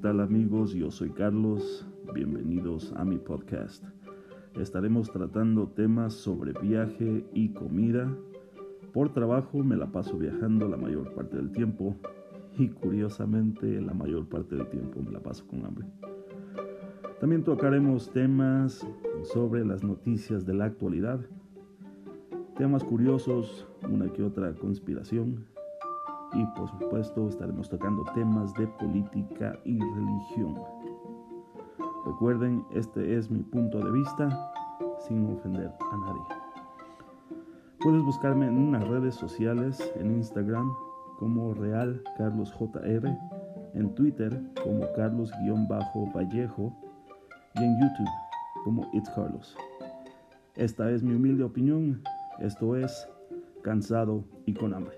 tal amigos? Yo soy Carlos, bienvenidos a mi podcast. Estaremos tratando temas sobre viaje y comida. Por trabajo me la paso viajando la mayor parte del tiempo y curiosamente la mayor parte del tiempo me la paso con hambre. También tocaremos temas sobre las noticias de la actualidad, temas curiosos, una que otra conspiración y por supuesto estaremos tocando temas de política y religión. Recuerden, este es mi punto de vista sin ofender a nadie. Puedes buscarme en unas redes sociales, en Instagram como Real Carlos JR, en Twitter como Carlos-Vallejo y en YouTube como It's Carlos. Esta es mi humilde opinión, esto es Cansado y con hambre.